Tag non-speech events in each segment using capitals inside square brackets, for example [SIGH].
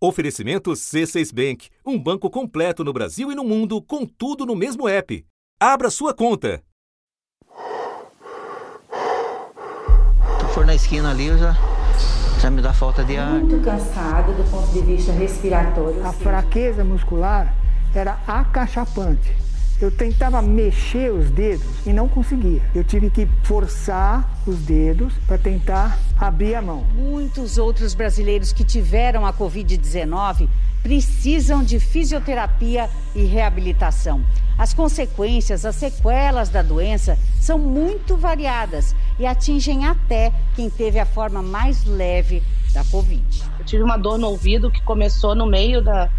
Oferecimento C6 Bank, um banco completo no Brasil e no mundo, com tudo no mesmo app. Abra sua conta. Se for na esquina ali, eu já, já me dá falta de ar. Muito cansado do ponto de vista respiratório. A fraqueza muscular era acachapante. Eu tentava mexer os dedos e não conseguia. Eu tive que forçar os dedos para tentar abrir a mão. Muitos outros brasileiros que tiveram a Covid-19 precisam de fisioterapia e reabilitação. As consequências, as sequelas da doença são muito variadas e atingem até quem teve a forma mais leve da Covid. Eu tive uma dor no ouvido que começou no meio da,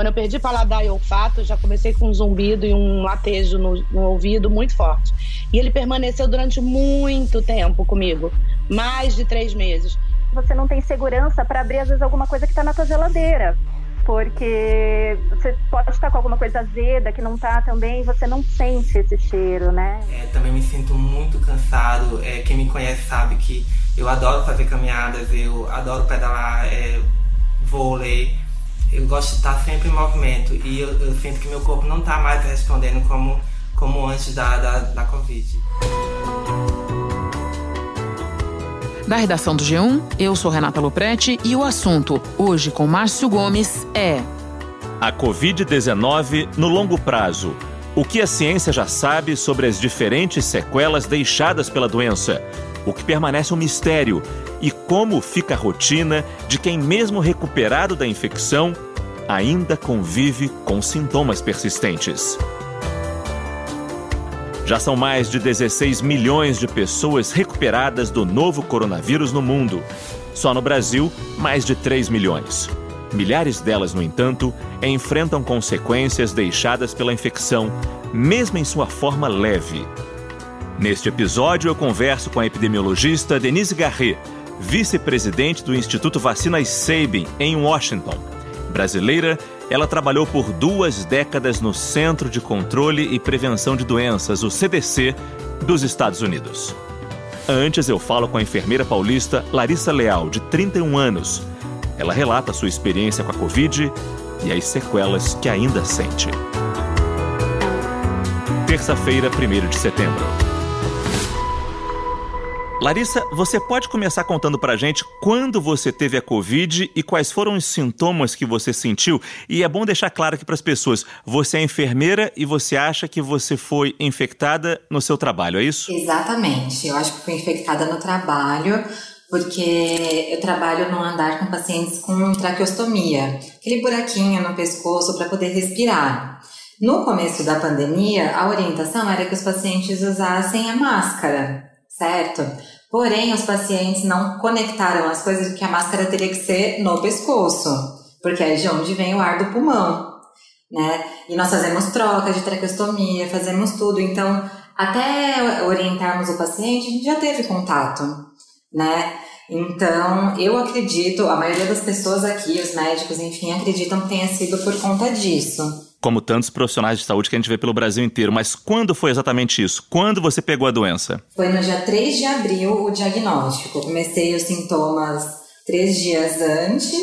quando eu perdi paladar e olfato, já comecei com um zumbido e um latejo no, no ouvido muito forte. E ele permaneceu durante muito tempo comigo mais de três meses. Você não tem segurança para abrir, às vezes, alguma coisa que está na tua geladeira. Porque você pode estar com alguma coisa azeda que não está também e você não sente esse cheiro, né? É, também me sinto muito cansado. É, quem me conhece sabe que eu adoro fazer caminhadas, eu adoro pedalar é, vôlei eu gosto de estar sempre em movimento e eu, eu sinto que meu corpo não está mais respondendo como, como antes da, da, da Covid. Da redação do G1, eu sou Renata Loprete e o assunto, hoje com Márcio Gomes, é. A Covid-19 no longo prazo. O que a ciência já sabe sobre as diferentes sequelas deixadas pela doença? O que permanece um mistério e como fica a rotina de quem, mesmo recuperado da infecção, ainda convive com sintomas persistentes. Já são mais de 16 milhões de pessoas recuperadas do novo coronavírus no mundo. Só no Brasil, mais de 3 milhões. Milhares delas, no entanto, enfrentam consequências deixadas pela infecção, mesmo em sua forma leve. Neste episódio, eu converso com a epidemiologista Denise Garret, vice-presidente do Instituto Vacinas Sabin, em Washington. Brasileira, ela trabalhou por duas décadas no Centro de Controle e Prevenção de Doenças, o CDC, dos Estados Unidos. Antes, eu falo com a enfermeira paulista Larissa Leal, de 31 anos. Ela relata sua experiência com a Covid e as sequelas que ainda sente. Terça-feira, 1 de setembro. Larissa, você pode começar contando pra gente quando você teve a Covid e quais foram os sintomas que você sentiu? E é bom deixar claro aqui para as pessoas: você é enfermeira e você acha que você foi infectada no seu trabalho, é isso? Exatamente. Eu acho que fui infectada no trabalho porque eu trabalho no andar com pacientes com traqueostomia, aquele buraquinho no pescoço para poder respirar. No começo da pandemia, a orientação era que os pacientes usassem a máscara certo? Porém, os pacientes não conectaram as coisas que a máscara teria que ser no pescoço, porque é de onde vem o ar do pulmão, né? E nós fazemos troca de traqueostomia, fazemos tudo, então até orientarmos o paciente, a gente já teve contato, né? Então, eu acredito, a maioria das pessoas aqui, os médicos, enfim, acreditam que tenha sido por conta disso como tantos profissionais de saúde que a gente vê pelo Brasil inteiro. Mas quando foi exatamente isso? Quando você pegou a doença? Foi no dia 3 de abril o diagnóstico. Eu comecei os sintomas três dias antes,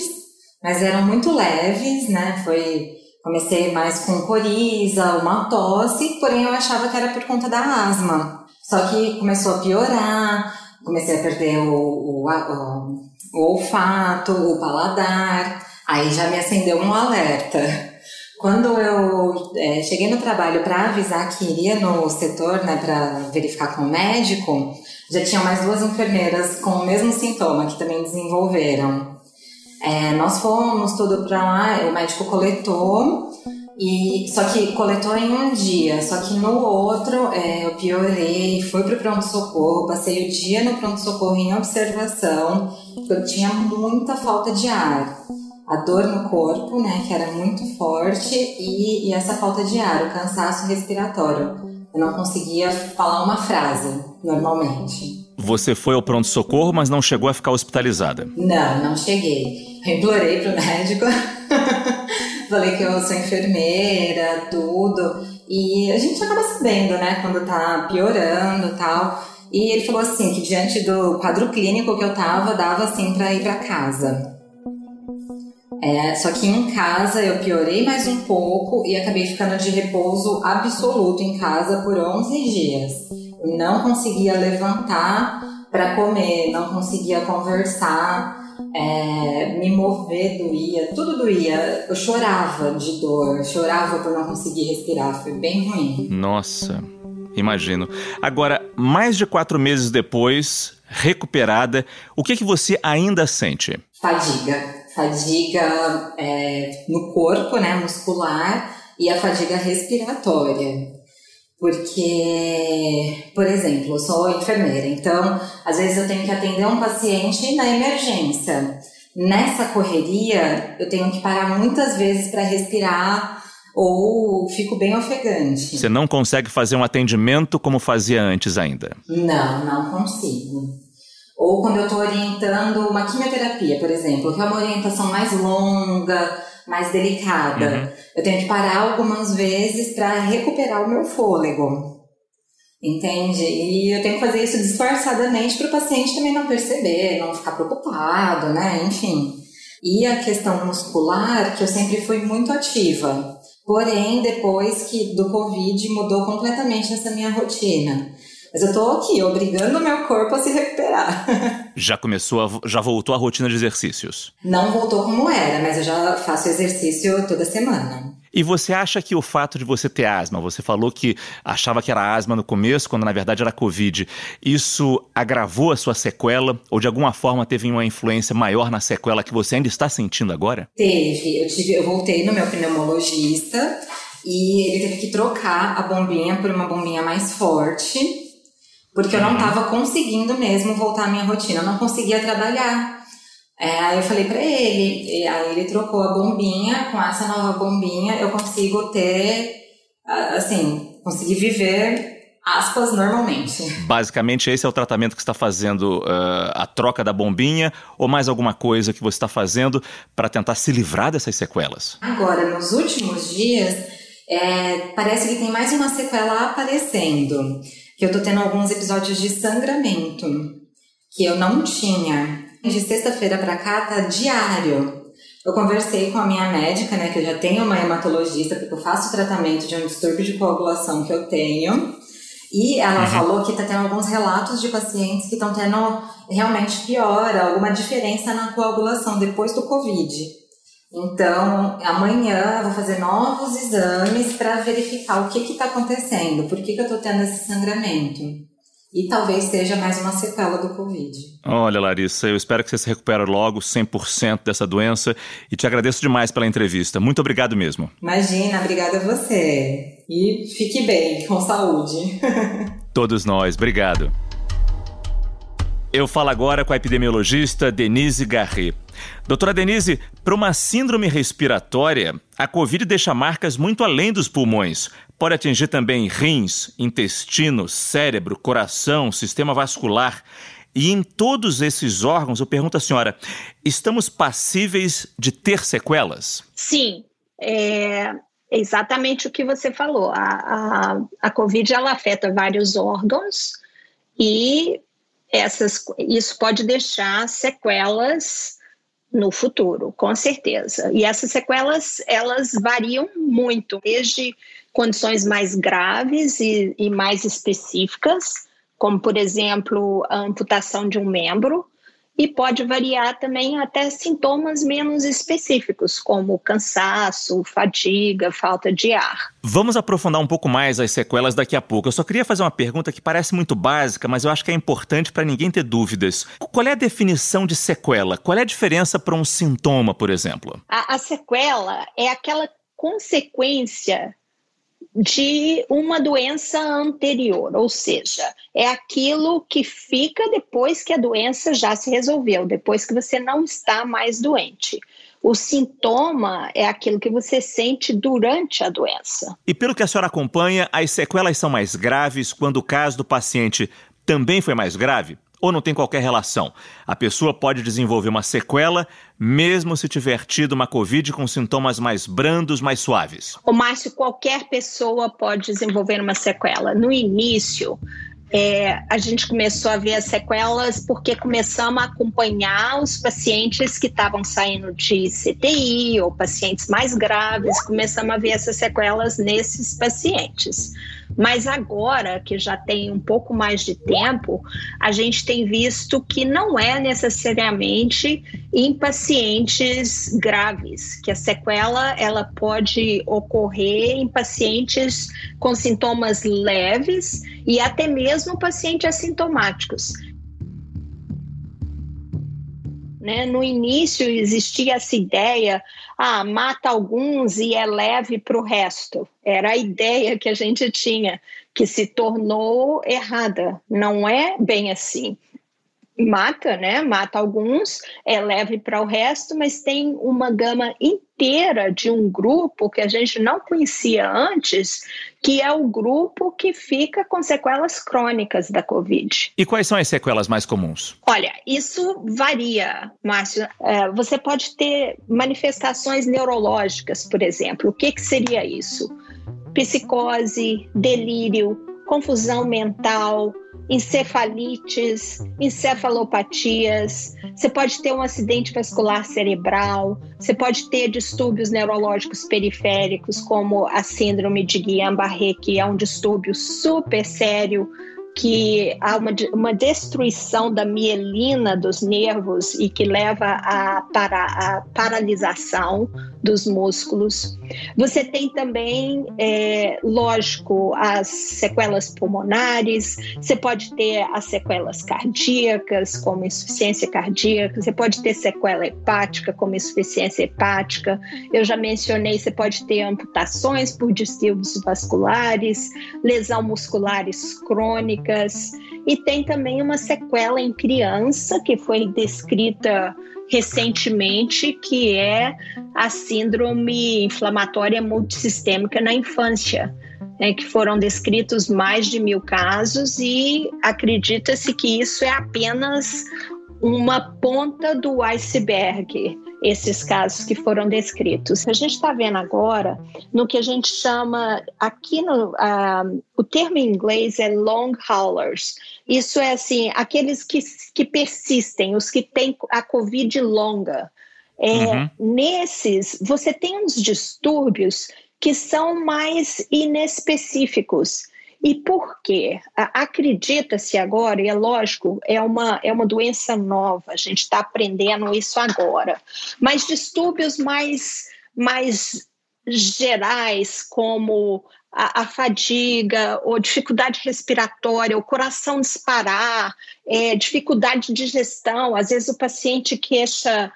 mas eram muito leves, né? Foi. Comecei mais com coriza, uma tosse, porém eu achava que era por conta da asma. Só que começou a piorar, comecei a perder o, o, o, o olfato, o paladar, aí já me acendeu um alerta. Quando eu é, cheguei no trabalho para avisar que iria no setor, né, para verificar com o médico, já tinham mais duas enfermeiras com o mesmo sintoma que também desenvolveram. É, nós fomos tudo para lá, o médico coletou e só que coletou em um dia, só que no outro é, eu piorei, fui para o pronto-socorro, passei o dia no pronto-socorro em observação, eu tinha muita falta de ar a dor no corpo, né, que era muito forte, e, e essa falta de ar, o cansaço respiratório. Eu não conseguia falar uma frase normalmente. Você foi ao pronto-socorro, mas não chegou a ficar hospitalizada? Não, não cheguei. Eu implorei pro médico. [LAUGHS] Falei que eu sou enfermeira, tudo. E a gente acaba sabendo, né, quando tá piorando e tal. E ele falou assim que diante do quadro clínico que eu tava, dava assim para ir para casa. É, só que em casa eu piorei mais um pouco e acabei ficando de repouso absoluto em casa por 11 dias. Não conseguia levantar para comer, não conseguia conversar, é, me mover doía, tudo doía. Eu chorava de dor, chorava por não conseguir respirar, foi bem ruim. Nossa, imagino. Agora, mais de quatro meses depois, recuperada, o que, que você ainda sente? Fadiga. Fadiga é, no corpo, né, muscular, e a fadiga respiratória. Porque, por exemplo, eu sou enfermeira, então às vezes eu tenho que atender um paciente na emergência. Nessa correria, eu tenho que parar muitas vezes para respirar ou fico bem ofegante. Você não consegue fazer um atendimento como fazia antes ainda? Não, não consigo. Ou quando eu estou orientando uma quimioterapia, por exemplo, que é uma orientação mais longa, mais delicada. Uhum. Eu tenho que parar algumas vezes para recuperar o meu fôlego. Entende? E eu tenho que fazer isso disfarçadamente para o paciente também não perceber, não ficar preocupado, né? Enfim. E a questão muscular, que eu sempre fui muito ativa. Porém, depois que do Covid mudou completamente essa minha rotina. Mas eu tô aqui, obrigando o meu corpo a se recuperar. [LAUGHS] já começou, a, já voltou a rotina de exercícios? Não voltou como era, mas eu já faço exercício toda semana. E você acha que o fato de você ter asma, você falou que achava que era asma no começo, quando na verdade era Covid, isso agravou a sua sequela ou de alguma forma teve uma influência maior na sequela que você ainda está sentindo agora? Teve. Eu, tive, eu voltei no meu pneumologista e ele teve que trocar a bombinha por uma bombinha mais forte porque eu não estava uhum. conseguindo mesmo voltar à minha rotina, eu não conseguia trabalhar. É, aí eu falei para ele, aí ele trocou a bombinha, com essa nova bombinha eu consigo ter, assim, conseguir viver aspas, normalmente. Basicamente, esse é o tratamento que está fazendo uh, a troca da bombinha ou mais alguma coisa que você está fazendo para tentar se livrar dessas sequelas? Agora, nos últimos dias, é, parece que tem mais uma sequela aparecendo que eu tô tendo alguns episódios de sangramento que eu não tinha. De sexta-feira para cá tá diário. Eu conversei com a minha médica, né, que eu já tenho uma hematologista, porque eu faço tratamento de um distúrbio de coagulação que eu tenho. E ela uhum. falou que tá tendo alguns relatos de pacientes que estão tendo realmente piora, alguma diferença na coagulação depois do Covid. Então, amanhã eu vou fazer novos exames para verificar o que está acontecendo, por que, que eu estou tendo esse sangramento. E talvez seja mais uma sequela do Covid. Olha, Larissa, eu espero que você se recupere logo 100% dessa doença e te agradeço demais pela entrevista. Muito obrigado mesmo. Imagina, obrigada a você. E fique bem, com saúde. [LAUGHS] Todos nós, obrigado. Eu falo agora com a epidemiologista Denise Garret. Doutora Denise, para uma síndrome respiratória, a Covid deixa marcas muito além dos pulmões. Pode atingir também rins, intestino, cérebro, coração, sistema vascular. E em todos esses órgãos, eu pergunto à senhora: estamos passíveis de ter sequelas? Sim, é exatamente o que você falou. A, a, a Covid ela afeta vários órgãos e essas, isso pode deixar sequelas no futuro, com certeza. E essas sequelas, elas variam muito, desde condições mais graves e, e mais específicas, como, por exemplo, a amputação de um membro, e pode variar também até sintomas menos específicos, como cansaço, fadiga, falta de ar. Vamos aprofundar um pouco mais as sequelas daqui a pouco. Eu só queria fazer uma pergunta que parece muito básica, mas eu acho que é importante para ninguém ter dúvidas. Qual é a definição de sequela? Qual é a diferença para um sintoma, por exemplo? A, a sequela é aquela consequência de uma doença anterior, ou seja, é aquilo que fica depois que a doença já se resolveu, depois que você não está mais doente. O sintoma é aquilo que você sente durante a doença. E pelo que a senhora acompanha, as sequelas são mais graves quando o caso do paciente também foi mais grave? Ou não tem qualquer relação. A pessoa pode desenvolver uma sequela mesmo se tiver tido uma Covid com sintomas mais brandos, mais suaves. O Márcio, qualquer pessoa pode desenvolver uma sequela. No início, é, a gente começou a ver as sequelas porque começamos a acompanhar os pacientes que estavam saindo de CTI ou pacientes mais graves, começamos a ver essas sequelas nesses pacientes. Mas agora, que já tem um pouco mais de tempo, a gente tem visto que não é necessariamente em pacientes graves, que a sequela ela pode ocorrer em pacientes com sintomas leves e até mesmo pacientes assintomáticos. Né? No início existia essa ideia, ah, mata alguns e é leve para o resto. Era a ideia que a gente tinha, que se tornou errada. Não é bem assim mata, né? Mata alguns, é leve para o resto, mas tem uma gama inteira de um grupo que a gente não conhecia antes, que é o grupo que fica com sequelas crônicas da Covid. E quais são as sequelas mais comuns? Olha, isso varia, Márcio. É, você pode ter manifestações neurológicas, por exemplo. O que, que seria isso? Psicose, delírio, confusão mental, encefalites, encefalopatias, você pode ter um acidente vascular cerebral, você pode ter distúrbios neurológicos periféricos, como a síndrome de Guillain-Barré, que é um distúrbio super sério que há uma, uma destruição da mielina dos nervos e que leva à para, a paralisação dos músculos. Você tem também, é, lógico, as sequelas pulmonares, você pode ter as sequelas cardíacas, como insuficiência cardíaca, você pode ter sequela hepática, como insuficiência hepática. Eu já mencionei, você pode ter amputações por distúrbios vasculares, lesão musculares crônica e tem também uma sequela em criança que foi descrita recentemente, que é a síndrome inflamatória multissistêmica na infância. Né, que foram descritos mais de mil casos e acredita-se que isso é apenas uma ponta do iceberg esses casos que foram descritos. A gente está vendo agora no que a gente chama, aqui no, uh, o termo em inglês é long haulers. Isso é assim, aqueles que, que persistem, os que têm a Covid longa. É, uhum. Nesses, você tem uns distúrbios que são mais inespecíficos. E por quê? Acredita-se agora, e é lógico, é uma, é uma doença nova, a gente está aprendendo isso agora, mas distúrbios mais, mais gerais, como a, a, fadiga, ou dificuldade respiratória, o coração disparar, é, dificuldade de digestão, às vezes o paciente queixa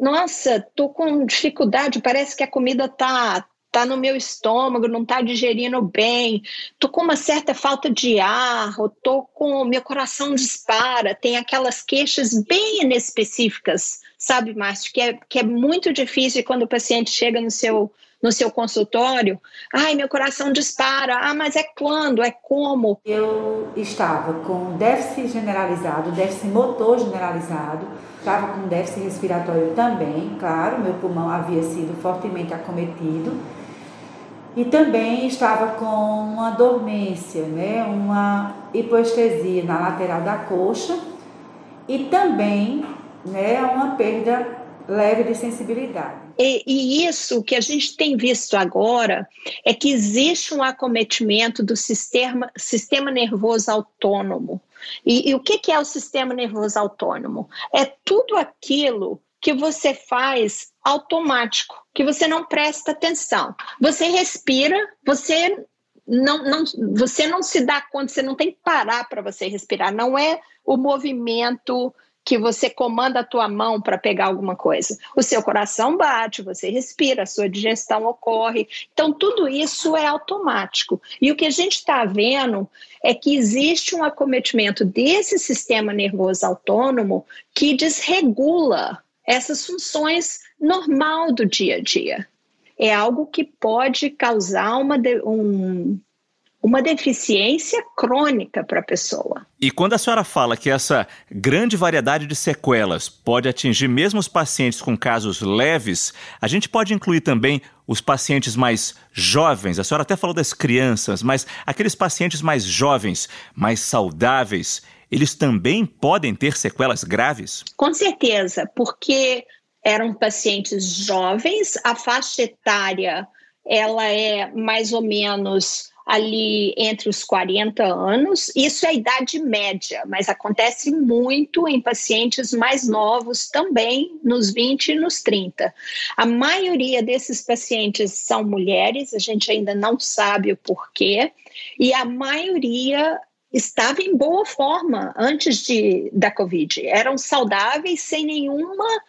nossa, tô com dificuldade, parece que a comida tá tá no meu estômago, não tá digerindo bem, tô com uma certa falta de ar, ou tô com meu coração dispara, tem aquelas queixas bem inespecíficas, sabe, Márcio, que é, que é muito difícil quando o paciente chega no seu no seu consultório, ai, meu coração dispara, ah, mas é quando, é como? Eu estava com déficit generalizado, déficit motor generalizado, estava com déficit respiratório também, claro, meu pulmão havia sido fortemente acometido, e também estava com uma dormência, né, uma hipoestesia na lateral da coxa e também né, uma perda leve de sensibilidade. E, e, isso que a gente tem visto agora é que existe um acometimento do sistema, sistema nervoso autônomo. E, e o que, que é o sistema nervoso autônomo? É tudo aquilo que você faz automático, que você não presta atenção. Você respira, você não, não, você não se dá conta, você não tem que parar para você respirar. Não é o movimento que você comanda a tua mão para pegar alguma coisa. O seu coração bate, você respira, a sua digestão ocorre. Então, tudo isso é automático. E o que a gente está vendo é que existe um acometimento desse sistema nervoso autônomo que desregula essas funções normal do dia a dia. É algo que pode causar uma, um, uma deficiência crônica para a pessoa. E quando a senhora fala que essa grande variedade de sequelas pode atingir mesmo os pacientes com casos leves, a gente pode incluir também os pacientes mais jovens. A senhora até falou das crianças, mas aqueles pacientes mais jovens, mais saudáveis, eles também podem ter sequelas graves? Com certeza, porque eram pacientes jovens, a faixa etária ela é mais ou menos ali entre os 40 anos. Isso é a idade média, mas acontece muito em pacientes mais novos também, nos 20 e nos 30. A maioria desses pacientes são mulheres, a gente ainda não sabe o porquê, e a maioria estava em boa forma antes de, da Covid. Eram saudáveis sem nenhuma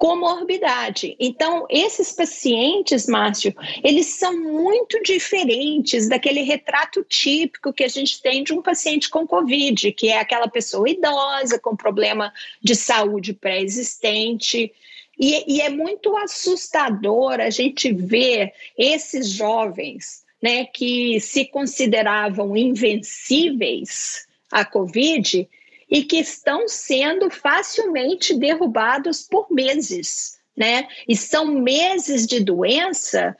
comorbidade. Então, esses pacientes, Márcio, eles são muito diferentes daquele retrato típico que a gente tem de um paciente com Covid, que é aquela pessoa idosa, com problema de saúde pré-existente. E, e é muito assustador a gente ver esses jovens né, que se consideravam invencíveis à Covid e que estão sendo facilmente derrubados por meses, né? E são meses de doença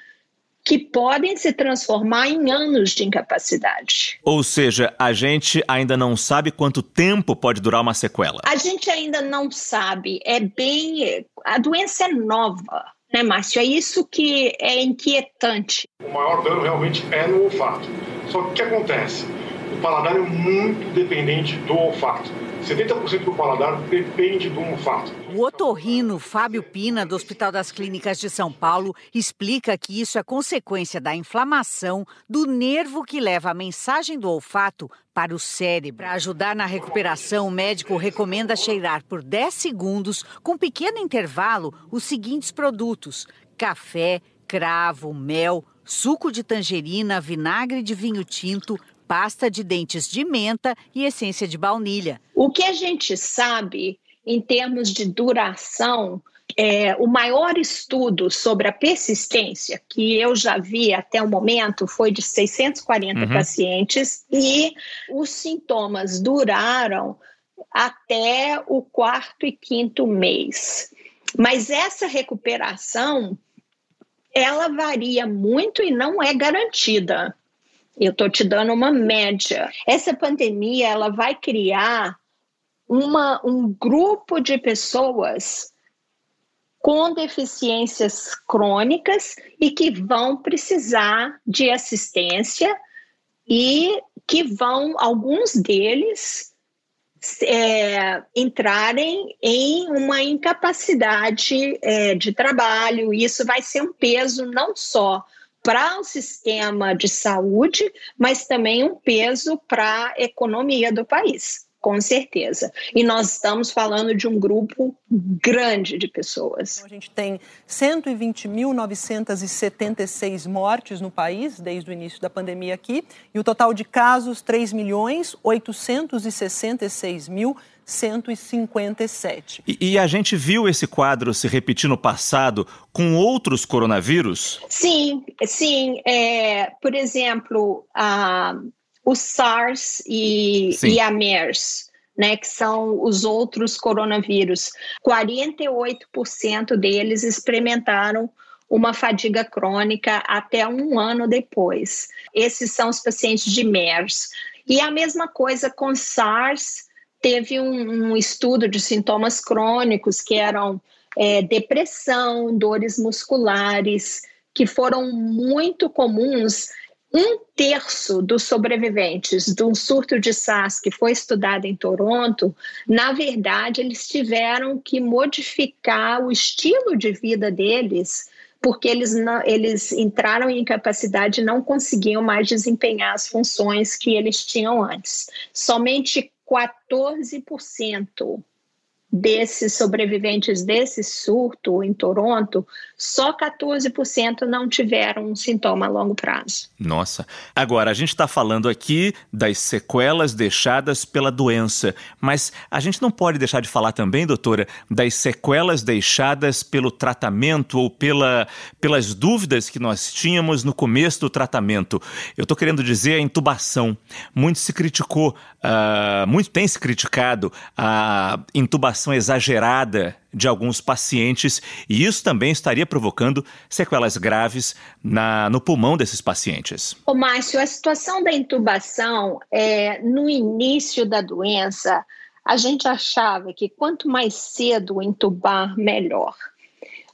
que podem se transformar em anos de incapacidade. Ou seja, a gente ainda não sabe quanto tempo pode durar uma sequela. A gente ainda não sabe. É bem. A doença é nova. Né, Márcio? É isso que é inquietante. O maior dano realmente é no olfato. Só que o que acontece? O paladar é muito dependente do olfato. 70% do paladar depende do olfato. O otorrino Fábio Pina, do Hospital das Clínicas de São Paulo, explica que isso é consequência da inflamação do nervo que leva a mensagem do olfato para o cérebro. Para ajudar na recuperação, o médico recomenda cheirar por 10 segundos, com pequeno intervalo, os seguintes produtos: café, cravo, mel, suco de tangerina, vinagre de vinho tinto, pasta de dentes de menta e essência de baunilha. O que a gente sabe em termos de duração é, o maior estudo sobre a persistência que eu já vi até o momento foi de 640 uhum. pacientes e os sintomas duraram até o quarto e quinto mês. Mas essa recuperação ela varia muito e não é garantida. Eu estou te dando uma média. Essa pandemia ela vai criar uma, um grupo de pessoas com deficiências crônicas e que vão precisar de assistência e que vão, alguns deles, é, entrarem em uma incapacidade é, de trabalho. Isso vai ser um peso não só para o sistema de saúde, mas também um peso para a economia do país. Com certeza. E nós estamos falando de um grupo grande de pessoas. Então, a gente tem 120.976 mortes no país desde o início da pandemia aqui, e o total de casos 3 milhões 866 mil 157. E, e, a gente viu esse quadro se repetir no passado com outros coronavírus? Sim, sim. É, por exemplo, a, o SARS e, e a MERS. Né, que são os outros coronavírus. 48% deles experimentaram uma fadiga crônica até um ano depois. Esses são os pacientes de MERS. E a mesma coisa com SARS teve um, um estudo de sintomas crônicos que eram é, depressão, dores musculares, que foram muito comuns. Um terço dos sobreviventes de um surto de SARS que foi estudado em Toronto, na verdade, eles tiveram que modificar o estilo de vida deles porque eles, não, eles entraram em incapacidade e não conseguiam mais desempenhar as funções que eles tinham antes. Somente 14% desses sobreviventes desse surto em Toronto, só 14% não tiveram um sintoma a longo prazo. Nossa. Agora, a gente está falando aqui das sequelas deixadas pela doença, mas a gente não pode deixar de falar também, doutora, das sequelas deixadas pelo tratamento ou pela, pelas dúvidas que nós tínhamos no começo do tratamento. Eu estou querendo dizer a intubação. Muito se criticou, uh, muito tem se criticado a intubação exagerada de alguns pacientes e isso também estaria provocando sequelas graves na, no pulmão desses pacientes. Ô Márcio, a situação da intubação, é, no início da doença, a gente achava que quanto mais cedo intubar, melhor.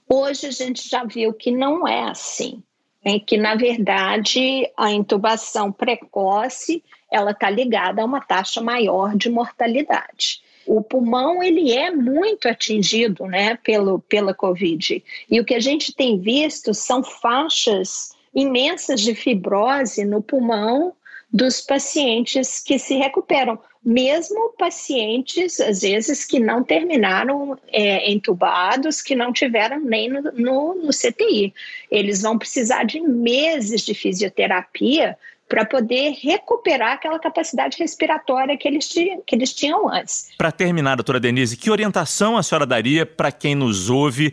Hoje a gente já viu que não é assim, é que na verdade a intubação precoce ela está ligada a uma taxa maior de mortalidade o pulmão ele é muito atingido né, pelo, pela Covid. E o que a gente tem visto são faixas imensas de fibrose no pulmão dos pacientes que se recuperam, mesmo pacientes, às vezes, que não terminaram é, entubados, que não tiveram nem no, no, no CTI. Eles vão precisar de meses de fisioterapia para poder recuperar aquela capacidade respiratória que eles, tinham, que eles tinham antes. Para terminar, doutora Denise, que orientação a senhora daria para quem nos ouve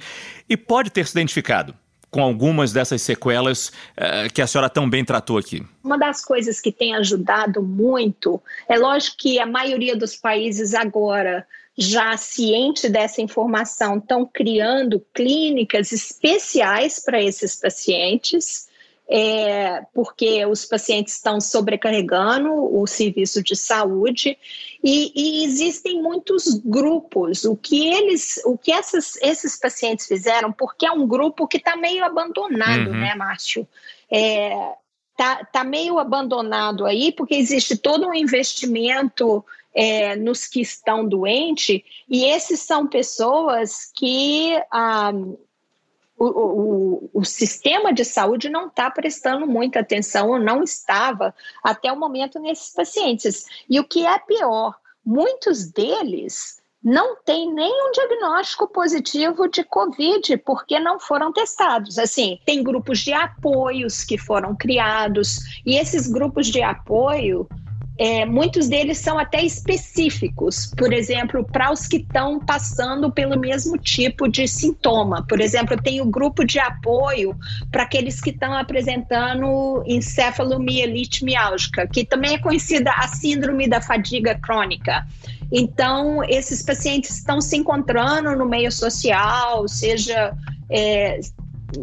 e pode ter se identificado? com algumas dessas sequelas uh, que a senhora tão bem tratou aqui? Uma das coisas que tem ajudado muito, é lógico que a maioria dos países agora, já ciente dessa informação, estão criando clínicas especiais para esses pacientes é, porque os pacientes estão sobrecarregando o serviço de saúde e, e, existem muitos grupos. O que eles, o que essas, esses pacientes fizeram, porque é um grupo que está meio abandonado, uhum. né, Márcio? É, tá, tá meio abandonado aí, porque existe todo um investimento é, nos que estão doentes, e esses são pessoas que ah, o, o, o, sistema de saúde não está prestando muita atenção ou não estava até o momento nesses pacientes. E o que é pior, muitos deles não têm nenhum diagnóstico positivo de Covid, porque não foram testados. Assim, tem grupos de apoios que foram criados, e esses grupos de apoio é, muitos deles são até específicos, por exemplo, para os que estão passando pelo mesmo tipo de sintoma. Por exemplo, tem o grupo de apoio para aqueles que estão apresentando encefalomielite miálgica, que também é conhecida a síndrome da fadiga crônica. Então, esses pacientes estão se encontrando no meio social, seja é,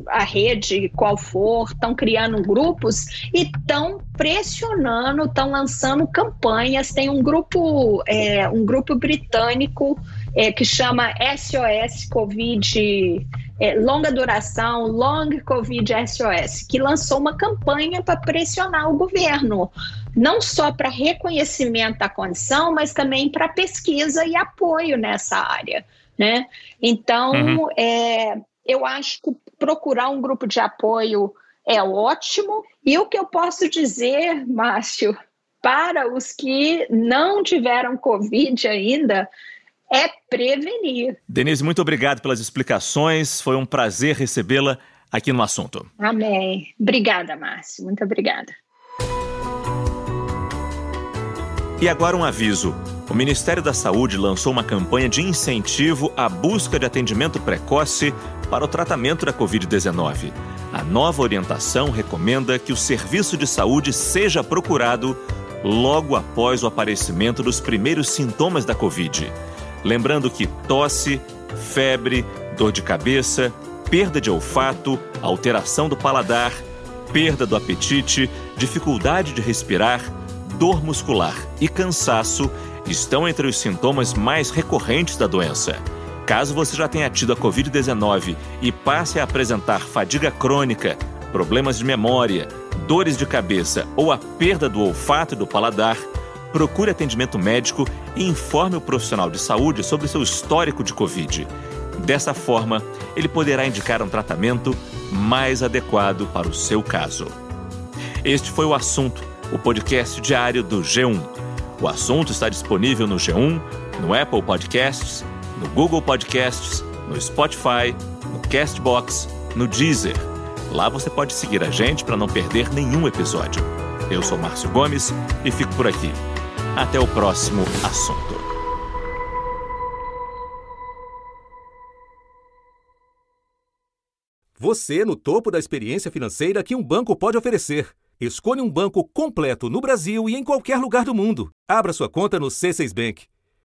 a rede, qual for, estão criando grupos e estão pressionando, estão lançando campanhas. Tem um grupo, é, um grupo britânico é, que chama SOS Covid é, longa duração, Long Covid SOS, que lançou uma campanha para pressionar o governo, não só para reconhecimento da condição, mas também para pesquisa e apoio nessa área. Né? Então, uhum. é, eu acho que procurar um grupo de apoio é ótimo. E o que eu posso dizer, Márcio, para os que não tiveram Covid ainda, é prevenir. Denise, muito obrigado pelas explicações. Foi um prazer recebê-la aqui no assunto. Amém. Obrigada, Márcio. Muito obrigada. E agora um aviso. O Ministério da Saúde lançou uma campanha de incentivo à busca de atendimento precoce para o tratamento da Covid-19. A nova orientação recomenda que o serviço de saúde seja procurado logo após o aparecimento dos primeiros sintomas da Covid. Lembrando que tosse, febre, dor de cabeça, perda de olfato, alteração do paladar, perda do apetite, dificuldade de respirar, dor muscular e cansaço estão entre os sintomas mais recorrentes da doença. Caso você já tenha tido a Covid-19 e passe a apresentar fadiga crônica, problemas de memória, dores de cabeça ou a perda do olfato e do paladar, procure atendimento médico e informe o profissional de saúde sobre seu histórico de Covid. Dessa forma, ele poderá indicar um tratamento mais adequado para o seu caso. Este foi o assunto, o podcast diário do G1. O assunto está disponível no G1, no Apple Podcasts no Google Podcasts, no Spotify, no Castbox, no Deezer. Lá você pode seguir a gente para não perder nenhum episódio. Eu sou Márcio Gomes e fico por aqui. Até o próximo assunto. Você no topo da experiência financeira que um banco pode oferecer. Escolha um banco completo no Brasil e em qualquer lugar do mundo. Abra sua conta no C6 Bank.